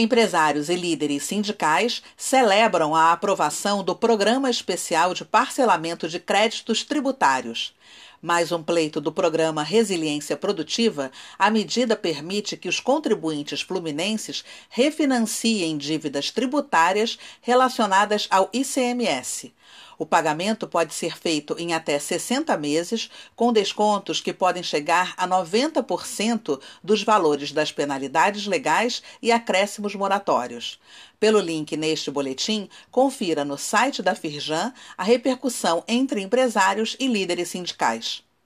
Empresários e líderes sindicais celebram a aprovação do Programa Especial de Parcelamento de Créditos Tributários. Mais um pleito do programa Resiliência Produtiva, a medida permite que os contribuintes fluminenses refinanciem dívidas tributárias relacionadas ao ICMS. O pagamento pode ser feito em até 60 meses, com descontos que podem chegar a 90% dos valores das penalidades legais e acréscimos moratórios. Pelo link neste boletim, confira no site da Firjan a repercussão entre empresários e líderes sindicais.